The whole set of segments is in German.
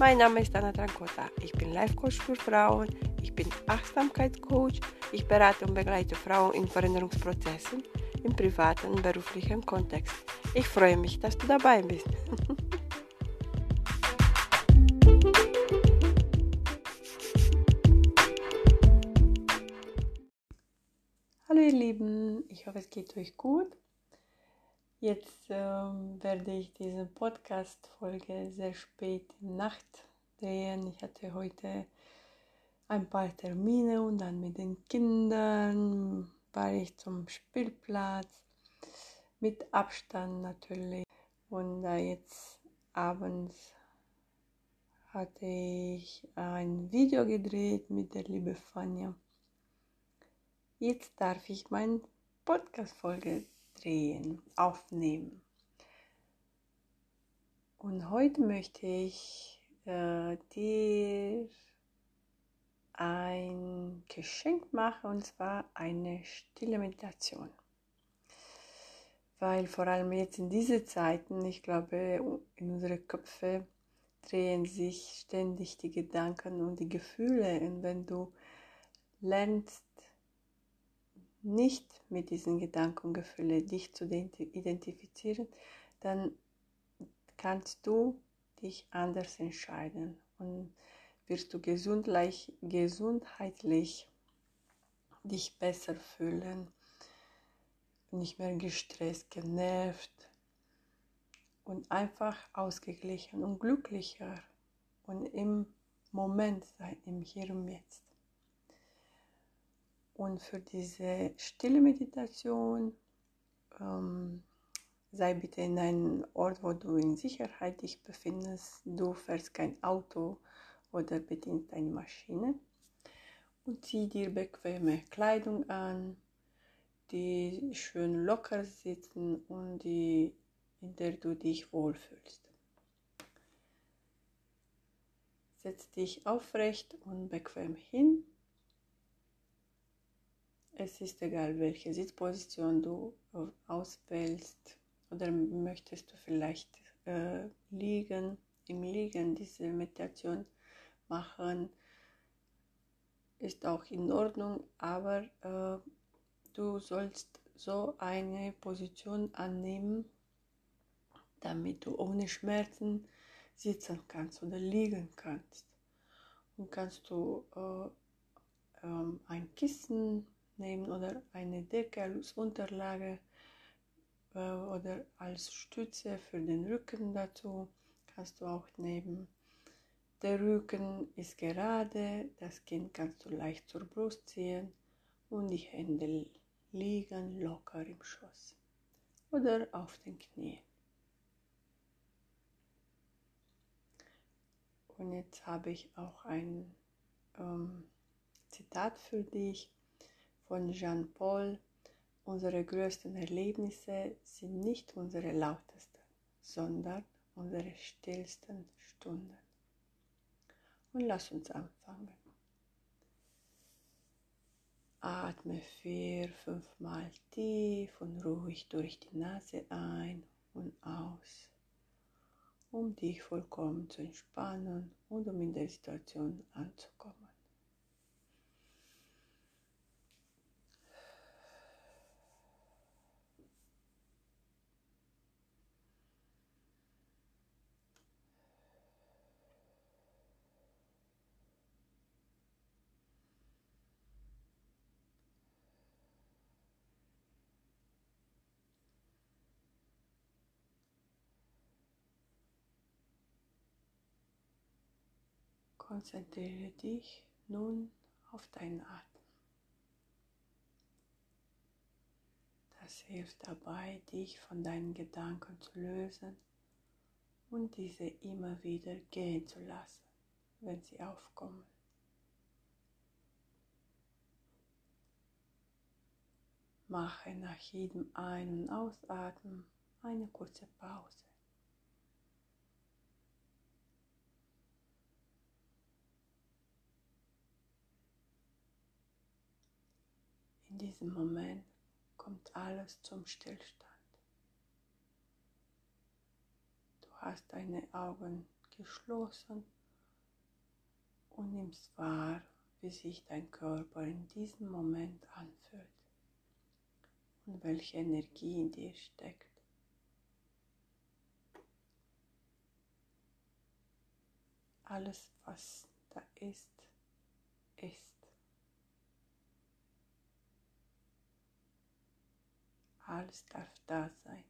Mein Name ist Anna Trancota. Ich bin Life Coach für Frauen. Ich bin Achtsamkeitscoach. Ich berate und begleite Frauen in Veränderungsprozessen im privaten und beruflichen Kontext. Ich freue mich, dass du dabei bist. Hallo ihr Lieben, ich hoffe es geht euch gut. Jetzt ähm, werde ich diese Podcast-Folge sehr spät in Nacht drehen. Ich hatte heute ein paar Termine und dann mit den Kindern war ich zum Spielplatz. Mit Abstand natürlich. Und äh, jetzt abends hatte ich ein Video gedreht mit der liebe Fania. Jetzt darf ich meine Podcast-Folge drehen, aufnehmen. Und heute möchte ich äh, dir ein Geschenk machen und zwar eine stille Meditation. Weil vor allem jetzt in diesen Zeiten, ich glaube, in unsere Köpfe drehen sich ständig die Gedanken und die Gefühle. Und wenn du lernst, nicht mit diesen Gedanken und Gefühlen dich zu identifizieren, dann kannst du dich anders entscheiden und wirst du gesundlich, gesundheitlich dich besser fühlen, nicht mehr gestresst, genervt und einfach ausgeglichen und glücklicher und im Moment sein, im Hier und Jetzt. Und für diese stille Meditation ähm, sei bitte in einem Ort, wo du in Sicherheit dich befindest. Du fährst kein Auto oder bedienst eine Maschine. Und zieh dir bequeme Kleidung an, die schön locker sitzen und die, in der du dich wohlfühlst. Setz dich aufrecht und bequem hin es ist egal, welche Sitzposition du auswählst oder möchtest du vielleicht äh, liegen, im Liegen diese Meditation machen, ist auch in Ordnung, aber äh, du sollst so eine Position annehmen, damit du ohne Schmerzen sitzen kannst oder liegen kannst. Und kannst du äh, ähm, ein Kissen nehmen oder eine Decke als Unterlage äh, oder als Stütze für den Rücken dazu kannst du auch nehmen. Der Rücken ist gerade, das Kind kannst du leicht zur Brust ziehen und die Hände liegen locker im Schoß oder auf den Knien. Und jetzt habe ich auch ein ähm, Zitat für dich von Jean Paul, unsere größten Erlebnisse sind nicht unsere lautesten, sondern unsere stillsten Stunden. Und lass uns anfangen. Atme vier, fünfmal tief und ruhig durch die Nase ein und aus, um dich vollkommen zu entspannen und um in der Situation anzukommen. Konzentriere dich nun auf deinen Atem. Das hilft dabei, dich von deinen Gedanken zu lösen und diese immer wieder gehen zu lassen, wenn sie aufkommen. Mache nach jedem Ein- und Ausatmen eine kurze Pause. Diesem Moment kommt alles zum Stillstand. Du hast deine Augen geschlossen und nimmst wahr, wie sich dein Körper in diesem Moment anfühlt und welche Energie in dir steckt. Alles, was da ist, ist. Alles darf da sein.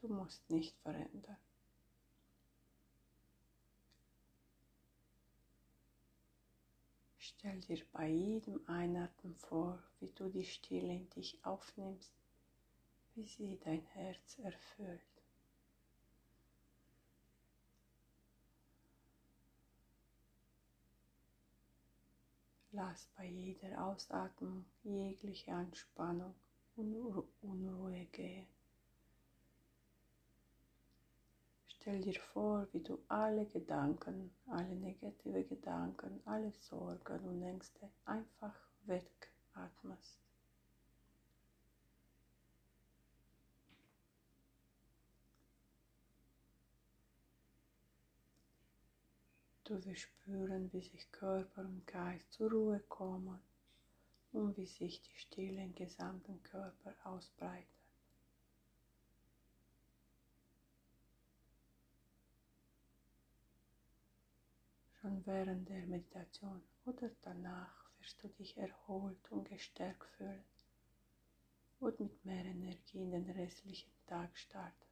Du musst nicht verändern. Stell dir bei jedem Einatmen vor, wie du die Stille in dich aufnimmst, wie sie dein Herz erfüllt. Lass bei jeder Ausatmung jegliche Anspannung und Unruhe gehen. Stell dir vor, wie du alle Gedanken, alle negative Gedanken, alle Sorgen und Ängste einfach wegatmest. Du wirst spüren, wie sich Körper und Geist zur Ruhe kommen und wie sich die Stille im gesamten Körper ausbreitet. Schon während der Meditation oder danach wirst du dich erholt und gestärkt fühlen und mit mehr Energie in den restlichen Tag starten.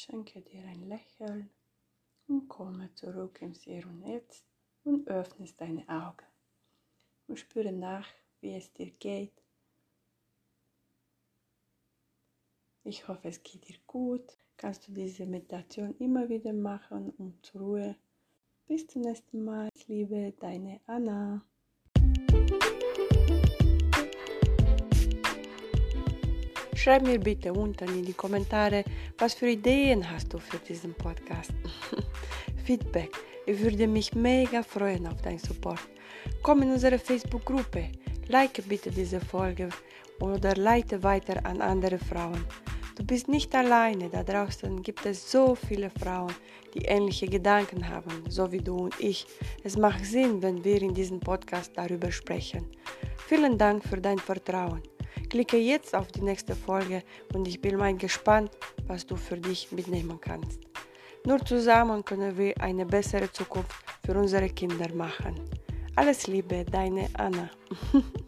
Schenke dir ein Lächeln und komme zurück ins Hier und Jetzt und öffnest deine Augen und spüre nach, wie es dir geht. Ich hoffe, es geht dir gut. Kannst du diese Meditation immer wieder machen, um zur Ruhe. Bis zum nächsten Mal, liebe deine Anna. Schreib mir bitte unten in die Kommentare, was für Ideen hast du für diesen Podcast. Feedback. Ich würde mich mega freuen auf deinen Support. Komm in unsere Facebook-Gruppe. Like bitte diese Folge oder leite weiter an andere Frauen. Du bist nicht alleine, da draußen gibt es so viele Frauen, die ähnliche Gedanken haben, so wie du und ich. Es macht Sinn, wenn wir in diesem Podcast darüber sprechen. Vielen Dank für dein Vertrauen. Klicke jetzt auf die nächste Folge und ich bin mal gespannt, was du für dich mitnehmen kannst. Nur zusammen können wir eine bessere Zukunft für unsere Kinder machen. Alles Liebe, deine Anna.